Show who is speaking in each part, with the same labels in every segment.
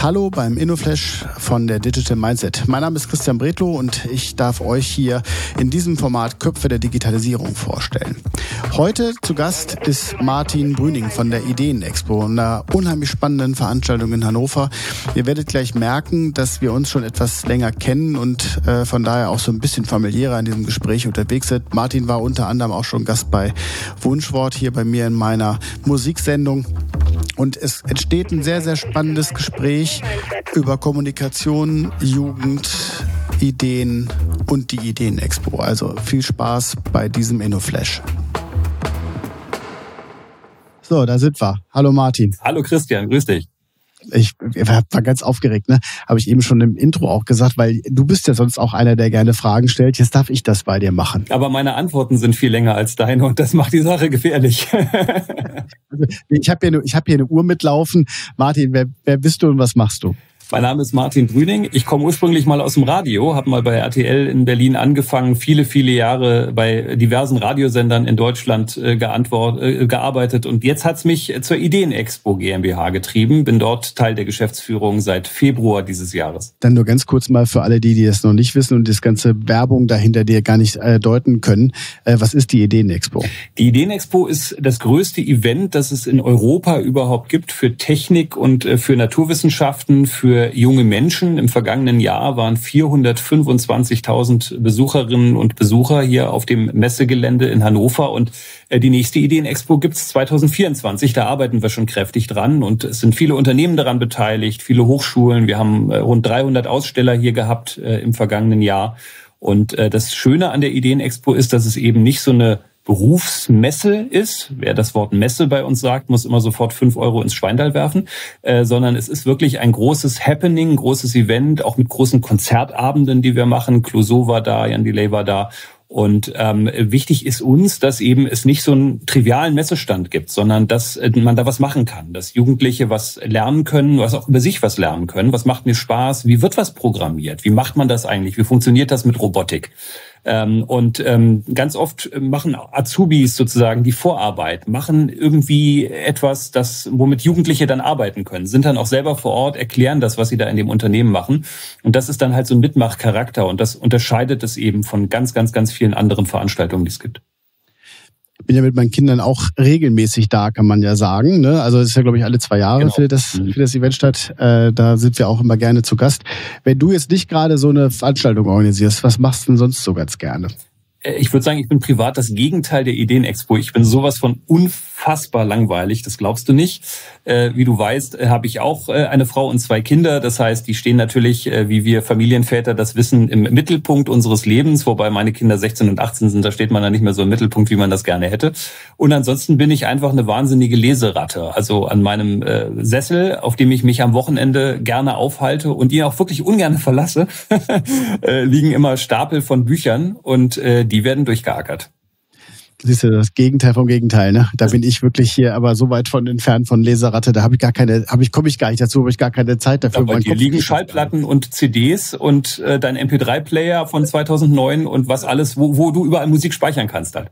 Speaker 1: Hallo beim InnoFlash von der Digital Mindset. Mein Name ist Christian Bretlow und ich darf euch hier in diesem Format Köpfe der Digitalisierung vorstellen. Heute zu Gast ist Martin Brüning von der Ideenexpo, einer unheimlich spannenden Veranstaltung in Hannover. Ihr werdet gleich merken, dass wir uns schon etwas länger kennen und äh, von daher auch so ein bisschen familiärer in diesem Gespräch unterwegs sind. Martin war unter anderem auch schon Gast bei Wunschwort hier bei mir in meiner Musiksendung. Und es entsteht ein sehr, sehr spannendes Gespräch über Kommunikation, Jugend, Ideen und die Ideenexpo. Also viel Spaß bei diesem InnoFlash. So, da sind wir. Hallo Martin.
Speaker 2: Hallo Christian, grüß dich
Speaker 1: ich war ganz aufgeregt, ne? Habe ich eben schon im Intro auch gesagt, weil du bist ja sonst auch einer, der gerne Fragen stellt. Jetzt darf ich das bei dir machen.
Speaker 2: Aber meine Antworten sind viel länger als deine und das macht die Sache gefährlich.
Speaker 1: also, ich habe hier, hab hier eine Uhr mitlaufen. Martin, wer, wer bist du und was machst du?
Speaker 2: Mein Name ist Martin Brüning. Ich komme ursprünglich mal aus dem Radio, habe mal bei RTL in Berlin angefangen, viele, viele Jahre bei diversen Radiosendern in Deutschland äh, äh, gearbeitet und jetzt hat's mich zur Ideenexpo GmbH getrieben. Bin dort Teil der Geschäftsführung seit Februar dieses Jahres.
Speaker 1: Dann nur ganz kurz mal für alle, die, die das noch nicht wissen und das ganze Werbung dahinter dir gar nicht äh, deuten können. Äh, was ist die Ideenexpo?
Speaker 2: Die Ideenexpo ist das größte Event, das es in Europa überhaupt gibt für Technik und äh, für Naturwissenschaften, für für junge Menschen. Im vergangenen Jahr waren 425.000 Besucherinnen und Besucher hier auf dem Messegelände in Hannover und äh, die nächste Ideenexpo gibt's 2024. Da arbeiten wir schon kräftig dran und es sind viele Unternehmen daran beteiligt, viele Hochschulen. Wir haben äh, rund 300 Aussteller hier gehabt äh, im vergangenen Jahr. Und das Schöne an der Ideenexpo ist, dass es eben nicht so eine Berufsmesse ist. Wer das Wort Messe bei uns sagt, muss immer sofort fünf Euro ins Schweindal werfen, äh, sondern es ist wirklich ein großes Happening, großes Event, auch mit großen Konzertabenden, die wir machen. Clouseau war da, Jan Delay war da und ähm, wichtig ist uns, dass eben es nicht so einen trivialen Messestand gibt, sondern dass äh, man da was machen kann, dass Jugendliche was lernen können, was auch über sich was lernen können. Was macht mir Spaß? Wie wird was programmiert? Wie macht man das eigentlich? Wie funktioniert das mit Robotik? Ähm, und ähm, ganz oft machen Azubis sozusagen die Vorarbeit, machen irgendwie etwas, das, womit Jugendliche dann arbeiten können, sind dann auch selber vor Ort, erklären das, was sie da in dem Unternehmen machen. Und das ist dann halt so ein Mitmachcharakter und das unterscheidet es eben von ganz, ganz, ganz vielen anderen Veranstaltungen, die es gibt
Speaker 1: bin ja mit meinen Kindern auch regelmäßig da, kann man ja sagen. Ne? Also es ist ja, glaube ich, alle zwei Jahre genau. findet, das, mhm. findet das Event statt. Äh, da sind wir auch immer gerne zu Gast. Wenn du jetzt nicht gerade so eine Veranstaltung organisierst, was machst du denn sonst so ganz gerne?
Speaker 2: Äh, ich würde sagen, ich bin privat das Gegenteil der Ideenexpo. Ich bin sowas von unfassbar langweilig, das glaubst du nicht. Äh, wie du weißt, äh, habe ich auch äh, eine Frau und zwei Kinder. Das heißt, die stehen natürlich, äh, wie wir Familienväter das wissen, im Mittelpunkt unseres Lebens, wobei meine Kinder 16 und 18 sind, da steht man dann nicht mehr so im Mittelpunkt, wie man das gerne hätte. Und ansonsten bin ich einfach eine wahnsinnige Leseratte. Also an meinem äh, Sessel, auf dem ich mich am Wochenende gerne aufhalte und ihn auch wirklich ungern verlasse, liegen immer Stapel von Büchern und die werden durchgeackert.
Speaker 1: Siehst du, das Gegenteil vom Gegenteil, ne? Da bin ich wirklich hier aber so weit von entfernt von Leseratte, da habe ich gar keine, habe ich, komme ich gar nicht dazu, habe ich gar keine Zeit dafür.
Speaker 2: Aber hier liegen Schallplatten und CDs und äh, dein MP3-Player von 2009 und was alles, wo, wo du überall Musik speichern kannst dann.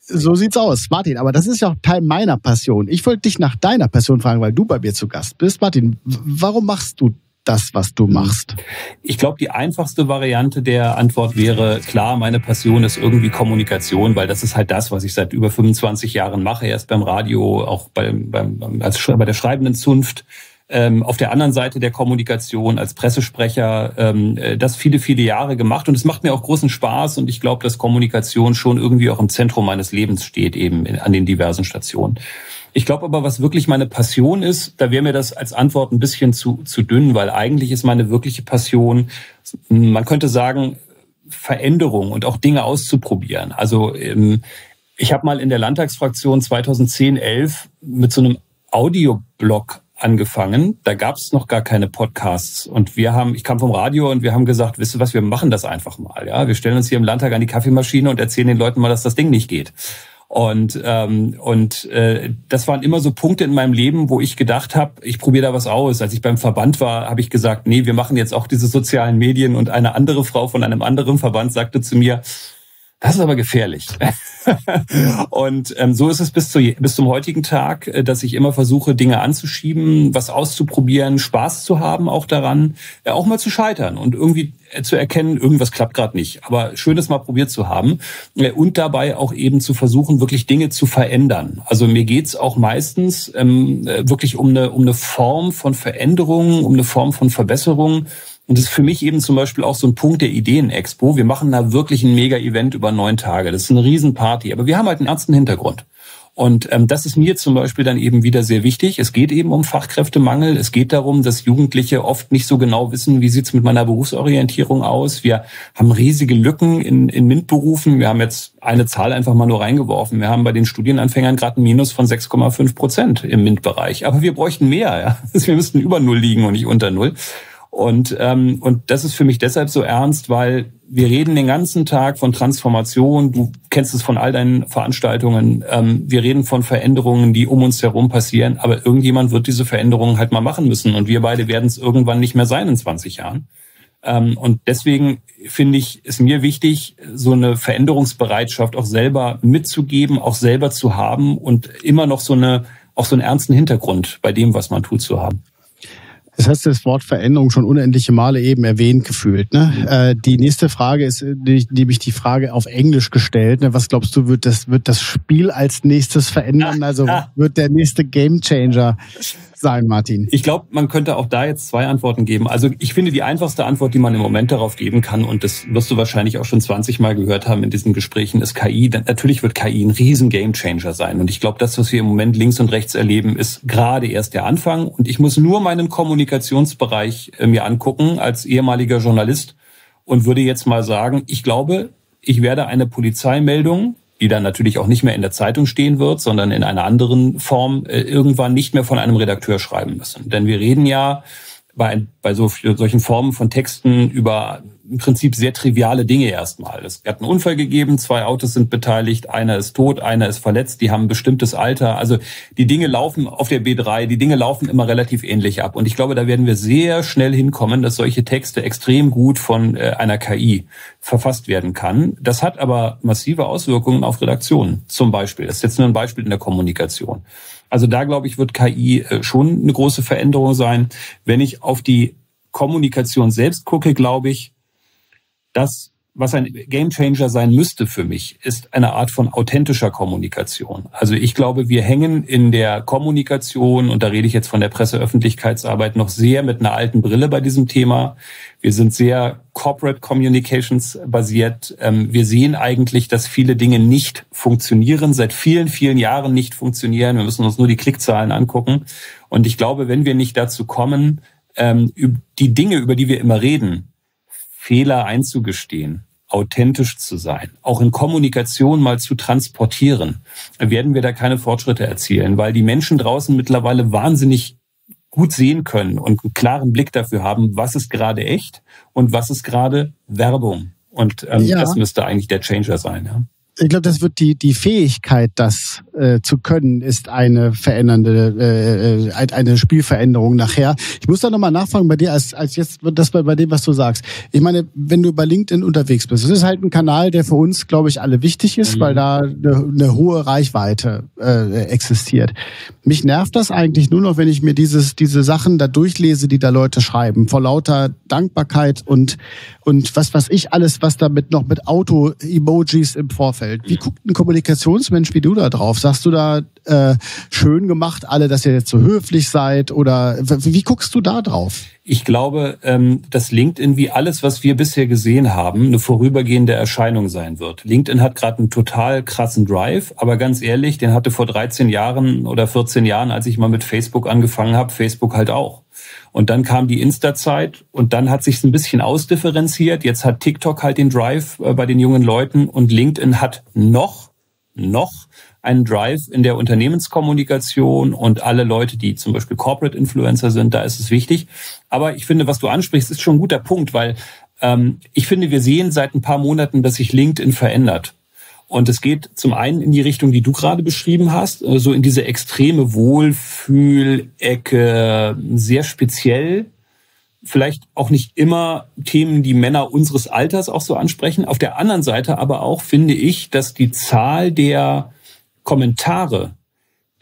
Speaker 1: So sieht's aus, Martin. Aber das ist ja auch Teil meiner Passion. Ich wollte dich nach deiner Passion fragen, weil du bei mir zu Gast bist. Martin, warum machst du das, was du machst?
Speaker 2: Ich glaube, die einfachste Variante der Antwort wäre, klar, meine Passion ist irgendwie Kommunikation, weil das ist halt das, was ich seit über 25 Jahren mache, erst beim Radio, auch beim, beim, als, bei der schreibenden Zunft. Ähm, auf der anderen Seite der Kommunikation als Pressesprecher ähm, äh, das viele, viele Jahre gemacht und es macht mir auch großen Spaß und ich glaube, dass Kommunikation schon irgendwie auch im Zentrum meines Lebens steht, eben an den diversen Stationen. Ich glaube aber, was wirklich meine Passion ist, da wäre mir das als Antwort ein bisschen zu, zu dünn, weil eigentlich ist meine wirkliche Passion, man könnte sagen, Veränderung und auch Dinge auszuprobieren. Also ähm, ich habe mal in der Landtagsfraktion 2010, 11 mit so einem Audioblog angefangen. Da gab es noch gar keine Podcasts. Und wir haben, ich kam vom Radio und wir haben gesagt, wisst ihr was, wir machen das einfach mal. Ja, wir stellen uns hier im Landtag an die Kaffeemaschine und erzählen den Leuten mal, dass das Ding nicht geht. Und, ähm, und äh, das waren immer so Punkte in meinem Leben, wo ich gedacht habe, ich probiere da was aus. Als ich beim Verband war, habe ich gesagt, nee, wir machen jetzt auch diese sozialen Medien. Und eine andere Frau von einem anderen Verband sagte zu mir, Das ist aber gefährlich. und ähm, so ist es bis, zu, bis zum heutigen Tag, äh, dass ich immer versuche, Dinge anzuschieben, was auszuprobieren, Spaß zu haben auch daran, äh, auch mal zu scheitern und irgendwie äh, zu erkennen, irgendwas klappt gerade nicht. Aber schön, es mal probiert zu haben und dabei auch eben zu versuchen, wirklich Dinge zu verändern. Also mir geht's auch meistens ähm, äh, wirklich um eine, um eine Form von Veränderung, um eine Form von Verbesserung und das ist für mich eben zum Beispiel auch so ein Punkt der Ideen-Expo. Wir machen da wirklich ein Mega-Event über neun Tage. Das ist eine Riesenparty. Aber wir haben halt einen ernsten Hintergrund. Und ähm, das ist mir zum Beispiel dann eben wieder sehr wichtig. Es geht eben um Fachkräftemangel. Es geht darum, dass Jugendliche oft nicht so genau wissen, wie sieht's mit meiner Berufsorientierung aus. Wir haben riesige Lücken in, in MINT-Berufen. Wir haben jetzt eine Zahl einfach mal nur reingeworfen. Wir haben bei den Studienanfängern gerade ein Minus von 6,5 Prozent im MINT-Bereich. Aber wir bräuchten mehr. Ja? Wir müssten über Null liegen und nicht unter Null. Und, ähm, und das ist für mich deshalb so ernst, weil wir reden den ganzen Tag von Transformation. Du kennst es von all deinen Veranstaltungen. Ähm, wir reden von Veränderungen, die um uns herum passieren. Aber irgendjemand wird diese Veränderungen halt mal machen müssen. Und wir beide werden es irgendwann nicht mehr sein in 20 Jahren. Ähm, und deswegen finde ich, ist mir wichtig, so eine Veränderungsbereitschaft auch selber mitzugeben, auch selber zu haben und immer noch so eine, auch so einen ernsten Hintergrund bei dem, was man tut, zu haben.
Speaker 1: Das heißt, das Wort Veränderung schon unendliche Male eben erwähnt gefühlt. Ne? Äh, die nächste Frage ist nämlich die Frage auf Englisch gestellt. Ne? Was glaubst du, wird das, wird das Spiel als nächstes verändern? Also wird der nächste Gamechanger sein, Martin?
Speaker 2: Ich glaube, man könnte auch da jetzt zwei Antworten geben. Also ich finde die einfachste Antwort, die man im Moment darauf geben kann, und das wirst du wahrscheinlich auch schon 20 Mal gehört haben in diesen Gesprächen, ist KI. Natürlich wird KI ein riesen Gamechanger sein. Und ich glaube, das, was wir im Moment links und rechts erleben, ist gerade erst der Anfang. Und ich muss nur meinen Kommunikationsbereich äh, mir angucken als ehemaliger Journalist und würde jetzt mal sagen, ich glaube, ich werde eine Polizeimeldung die dann natürlich auch nicht mehr in der Zeitung stehen wird, sondern in einer anderen Form äh, irgendwann nicht mehr von einem Redakteur schreiben müssen. Denn wir reden ja bei, bei so, solchen Formen von Texten über im Prinzip sehr triviale Dinge erstmal. Es hat einen Unfall gegeben, zwei Autos sind beteiligt, einer ist tot, einer ist verletzt, die haben ein bestimmtes Alter. Also die Dinge laufen auf der B3, die Dinge laufen immer relativ ähnlich ab. Und ich glaube, da werden wir sehr schnell hinkommen, dass solche Texte extrem gut von äh, einer KI verfasst werden kann. Das hat aber massive Auswirkungen auf Redaktionen zum Beispiel. Das ist jetzt nur ein Beispiel in der Kommunikation. Also da, glaube ich, wird KI äh, schon eine große Veränderung sein. Wenn ich auf die Kommunikation selbst gucke, glaube ich, das, was ein Gamechanger sein müsste für mich, ist eine Art von authentischer Kommunikation. Also ich glaube, wir hängen in der Kommunikation, und da rede ich jetzt von der Presseöffentlichkeitsarbeit, noch sehr mit einer alten Brille bei diesem Thema. Wir sind sehr Corporate Communications basiert. Ähm, wir sehen eigentlich, dass viele Dinge nicht funktionieren, seit vielen, vielen Jahren nicht funktionieren. Wir müssen uns nur die Klickzahlen angucken. Und ich glaube, wenn wir nicht dazu kommen, ähm, die Dinge, über die wir immer reden, Fehler einzugestehen, authentisch zu sein, auch in Kommunikation mal zu transportieren, werden wir da keine Fortschritte erzielen, weil die Menschen draußen mittlerweile wahnsinnig gut sehen können und einen klaren Blick dafür haben, was ist gerade echt und was ist gerade Werbung. Und ähm, ja. das müsste eigentlich der Changer sein. Ja
Speaker 1: ich glaube, das wird die, die Fähigkeit, das äh, zu können, ist eine verändernde, äh, äh eine Spielveränderung nachher. Ich muss da nochmal nachfragen bei dir, als, als jetzt das bei, bei dem, was du sagst. Ich meine, wenn du bei LinkedIn unterwegs bist, das ist halt ein Kanal, der für uns, glaube ich, alle wichtig ist, mhm. weil da eine, eine hohe Reichweite äh, existiert. Mich nervt das eigentlich nur noch, wenn ich mir dieses, diese Sachen da durchlese, die da Leute schreiben, vor lauter Dankbarkeit und, und was was ich alles, was damit noch mit Auto-Emojis im Vorfeld. Wie guckt ein Kommunikationsmensch wie du da drauf? Sagst du da äh, schön gemacht, alle, dass ihr jetzt so höflich seid? Oder wie guckst du da drauf?
Speaker 2: Ich glaube, ähm, dass LinkedIn wie alles, was wir bisher gesehen haben, eine vorübergehende Erscheinung sein wird. LinkedIn hat gerade einen total krassen Drive, aber ganz ehrlich, den hatte vor 13 Jahren oder 14 Jahren, als ich mal mit Facebook angefangen habe, Facebook halt auch. Und dann kam die Insta-Zeit und dann hat sich ein bisschen ausdifferenziert. Jetzt hat TikTok halt den Drive äh, bei den jungen Leuten und LinkedIn hat noch, noch einen Drive in der Unternehmenskommunikation und alle Leute, die zum Beispiel Corporate Influencer sind, da ist es wichtig. Aber ich finde, was du ansprichst, ist schon ein guter Punkt, weil ähm, ich finde, wir sehen seit ein paar Monaten, dass sich LinkedIn verändert. Und es geht zum einen in die Richtung, die du gerade beschrieben hast, äh, so in diese extreme Wohlfühlecke, sehr speziell, vielleicht auch nicht immer Themen, die Männer unseres Alters auch so ansprechen. Auf der anderen Seite aber auch finde ich, dass die Zahl der Kommentare,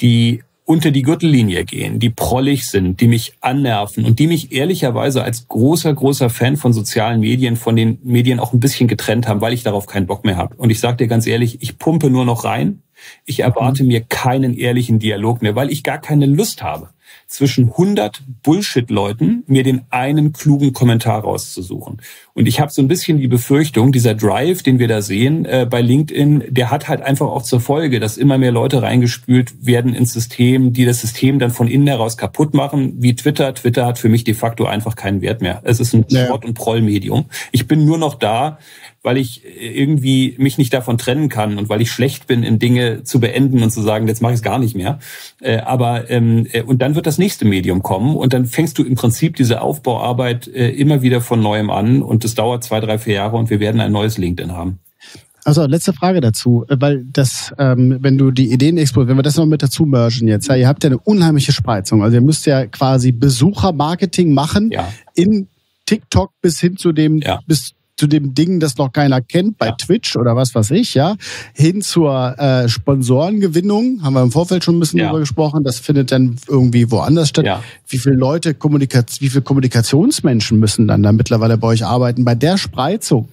Speaker 2: die unter die Gürtellinie gehen, die prollig sind, die mich annerven und die mich ehrlicherweise als großer, großer Fan von sozialen Medien, von den Medien auch ein bisschen getrennt haben, weil ich darauf keinen Bock mehr habe. Und ich sage dir ganz ehrlich, ich pumpe nur noch rein. Ich erwarte mhm. mir keinen ehrlichen Dialog mehr, weil ich gar keine Lust habe zwischen 100 Bullshit-Leuten mir den einen klugen Kommentar rauszusuchen. Und ich habe so ein bisschen die Befürchtung, dieser Drive, den wir da sehen äh, bei LinkedIn, der hat halt einfach auch zur Folge, dass immer mehr Leute reingespült werden ins System, die das System dann von innen heraus kaputt machen, wie Twitter. Twitter hat für mich de facto einfach keinen Wert mehr. Es ist ein Sport- und Prollmedium. Ich bin nur noch da, weil ich irgendwie mich nicht davon trennen kann und weil ich schlecht bin, in Dinge zu beenden und zu sagen, jetzt mache ich es gar nicht mehr. Äh, aber ähm, äh, und dann wird das nächste Medium kommen und dann fängst du im Prinzip diese Aufbauarbeit äh, immer wieder von neuem an und das dauert zwei, drei, vier Jahre und wir werden ein neues LinkedIn haben.
Speaker 1: Also letzte Frage dazu, weil das, ähm, wenn du die Ideen expo, wenn wir das noch mit dazu mergen jetzt, ja, ihr habt ja eine unheimliche Spreizung. Also ihr müsst ja quasi Besuchermarketing machen ja. in TikTok bis hin zu dem, ja. bis zu dem Ding, das noch keiner kennt, bei ja. Twitch oder was weiß ich, ja, hin zur äh, Sponsorengewinnung, haben wir im Vorfeld schon ein bisschen ja. drüber gesprochen, das findet dann irgendwie woanders statt. Ja. Wie viele Leute, Kommunikaz wie viele Kommunikationsmenschen müssen dann da mittlerweile bei euch arbeiten, bei der Spreizung?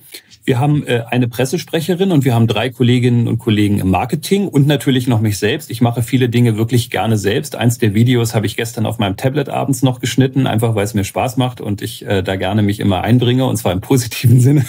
Speaker 2: Wir haben äh, eine Pressesprecherin und wir haben drei Kolleginnen und Kollegen im Marketing und natürlich noch mich selbst. Ich mache viele Dinge wirklich gerne selbst. Eins der Videos habe ich gestern auf meinem Tablet abends noch geschnitten, einfach weil es mir Spaß macht und ich äh, da gerne mich immer einbringe und zwar im positiven Sinne.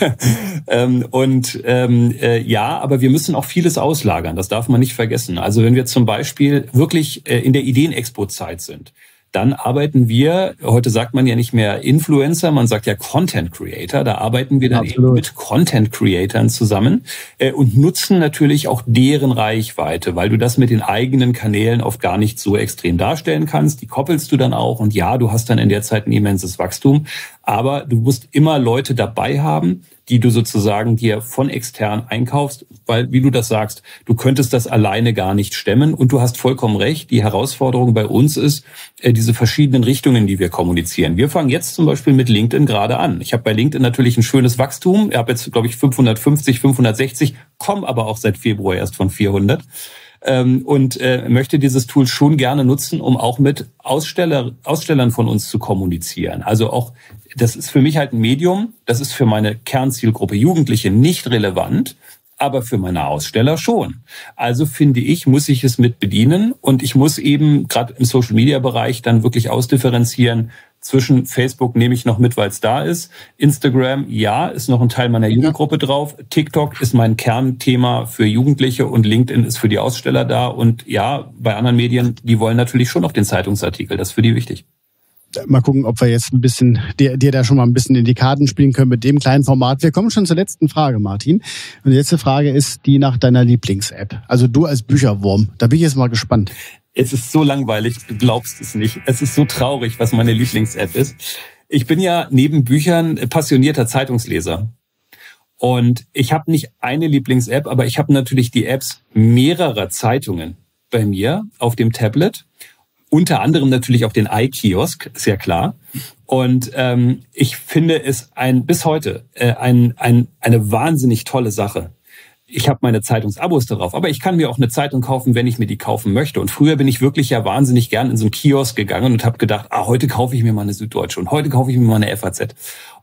Speaker 2: ähm, und ähm, äh, ja, aber wir müssen auch vieles auslagern. Das darf man nicht vergessen. Also wenn wir zum Beispiel wirklich äh, in der Ideenexpo-Zeit sind, dann arbeiten wir, heute sagt man ja nicht mehr Influencer, man sagt ja Content Creator, da arbeiten wir dann eben mit Content Creatern zusammen äh, und nutzen natürlich auch deren Reichweite, weil du das mit den eigenen Kanälen oft gar nicht so extrem darstellen kannst. Die koppelst du dann auch und ja, du hast dann in der Zeit ein immenses Wachstum, aber du musst immer Leute dabei haben, die du sozusagen dir von extern einkaufst, weil, wie du das sagst, du könntest das alleine gar nicht stemmen. Und du hast vollkommen recht. Die Herausforderung bei uns ist, äh, diese verschiedenen Richtungen, die wir kommunizieren. Wir fangen jetzt zum Beispiel mit LinkedIn gerade an. Ich habe bei LinkedIn natürlich ein schönes Wachstum. Ich habe jetzt, glaube ich, 550, 560, komme aber auch seit Februar erst von 400 ähm, und äh, möchte dieses Tool schon gerne nutzen, um auch mit Aussteller, Ausstellern von uns zu kommunizieren. Also auch, das ist für mich halt ein Medium, das ist für meine Kernzielgruppe Jugendliche nicht relevant, aber für meine Aussteller schon. Also finde ich, muss ich es mit bedienen und ich muss eben gerade im Social-Media-Bereich dann wirklich ausdifferenzieren, zwischen Facebook nehme ich noch mit, weil es da ist. Instagram, ja, ist noch ein Teil meiner Jugendgruppe drauf. TikTok ist mein Kernthema für Jugendliche und LinkedIn ist für die Aussteller da. Und ja, bei anderen Medien, die wollen natürlich schon noch den Zeitungsartikel. Das ist für die wichtig.
Speaker 1: Mal gucken, ob wir jetzt ein bisschen, dir, dir da schon mal ein bisschen in die Karten spielen können mit dem kleinen Format. Wir kommen schon zur letzten Frage, Martin. Und die letzte Frage ist die nach deiner Lieblings-App. Also du als Bücherwurm. Da bin ich jetzt mal gespannt.
Speaker 2: Es ist so langweilig, du glaubst es nicht. Es ist so traurig, was meine Lieblings-App ist. Ich bin ja neben Büchern passionierter Zeitungsleser. Und ich habe nicht eine Lieblings-App, aber ich habe natürlich die Apps mehrerer Zeitungen bei mir auf dem Tablet. Unter anderem natürlich auch den iKiosk, sehr klar. Und ähm, ich finde es ein bis heute äh, ein, ein, eine wahnsinnig tolle Sache, ich habe meine Zeitungsabos darauf, aber ich kann mir auch eine Zeitung kaufen, wenn ich mir die kaufen möchte. Und früher bin ich wirklich ja wahnsinnig gern in so einen Kiosk gegangen und habe gedacht, ah, heute kaufe ich mir mal eine Süddeutsche und heute kaufe ich mir mal eine FAZ.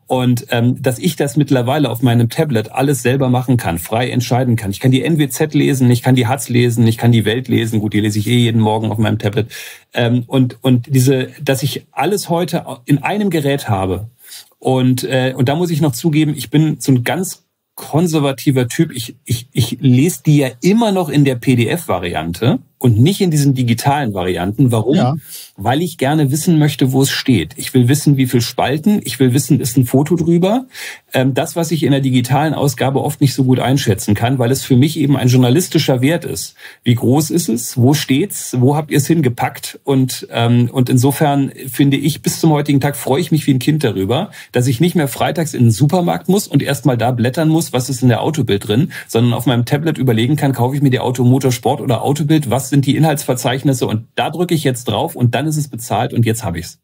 Speaker 2: Und ähm, dass ich das mittlerweile auf meinem Tablet alles selber machen kann, frei entscheiden kann. Ich kann die NWZ lesen, ich kann die Hatz lesen, ich kann die Welt lesen. Gut, die lese ich eh jeden Morgen auf meinem Tablet. Ähm, und und diese, dass ich alles heute in einem Gerät habe. Und äh, und da muss ich noch zugeben, ich bin so ein ganz konservativer Typ. Ich, ich, ich lese die ja immer noch in der PDF-Variante und nicht in diesen digitalen Varianten. Warum? Ja. Weil ich gerne wissen möchte, wo es steht. Ich will wissen, wie viel Spalten. Ich will wissen, ist ein Foto drüber. Ähm, das, was ich in der digitalen Ausgabe oft nicht so gut einschätzen kann, weil es für mich eben ein journalistischer Wert ist. Wie groß ist es? Wo steht's? Wo habt ihr es hingepackt? Und, ähm, und insofern finde ich, bis zum heutigen Tag freue ich mich wie ein Kind darüber, dass ich nicht mehr freitags in den Supermarkt muss und erstmal da blättern muss, was ist in der Autobild drin, sondern auf meinem Tablet überlegen kann, kaufe ich mir die Automotorsport oder Autobild, was sind die Inhaltsverzeichnisse und da drücke ich jetzt drauf und dann ist es bezahlt und jetzt habe ich's.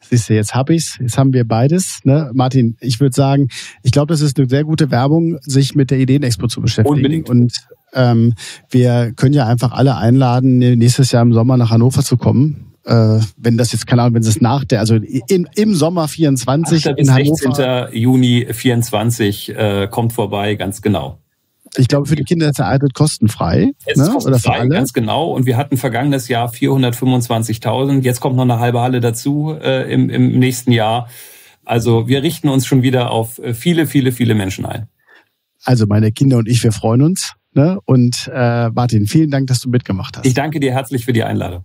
Speaker 1: Siehst du, jetzt hab ich's. Jetzt haben wir beides. Ne? Martin, ich würde sagen, ich glaube, das ist eine sehr gute Werbung, sich mit der Ideenexpo zu beschäftigen.
Speaker 2: Unbedingt.
Speaker 1: Und ähm, wir können ja einfach alle einladen, nächstes Jahr im Sommer nach Hannover zu kommen. Äh, wenn das jetzt, keine Ahnung, wenn es nach der, also im, im Sommer 24
Speaker 2: 8.
Speaker 1: in Hannover.
Speaker 2: 16. Juni 24 äh, kommt vorbei, ganz genau.
Speaker 1: Ich glaube, für die Kinder ist der Eintritt kostenfrei.
Speaker 2: Es
Speaker 1: ne?
Speaker 2: ist
Speaker 1: Oder für
Speaker 2: kostenfrei,
Speaker 1: alle.
Speaker 2: ganz genau. Und wir hatten vergangenes Jahr 425.000. Jetzt kommt noch eine halbe Halle dazu äh, im, im nächsten Jahr. Also wir richten uns schon wieder auf äh, viele, viele, viele Menschen ein.
Speaker 1: Also meine Kinder und ich, wir freuen uns. Ne? Und äh, Martin, vielen Dank, dass du mitgemacht hast.
Speaker 2: Ich danke dir herzlich für die Einladung.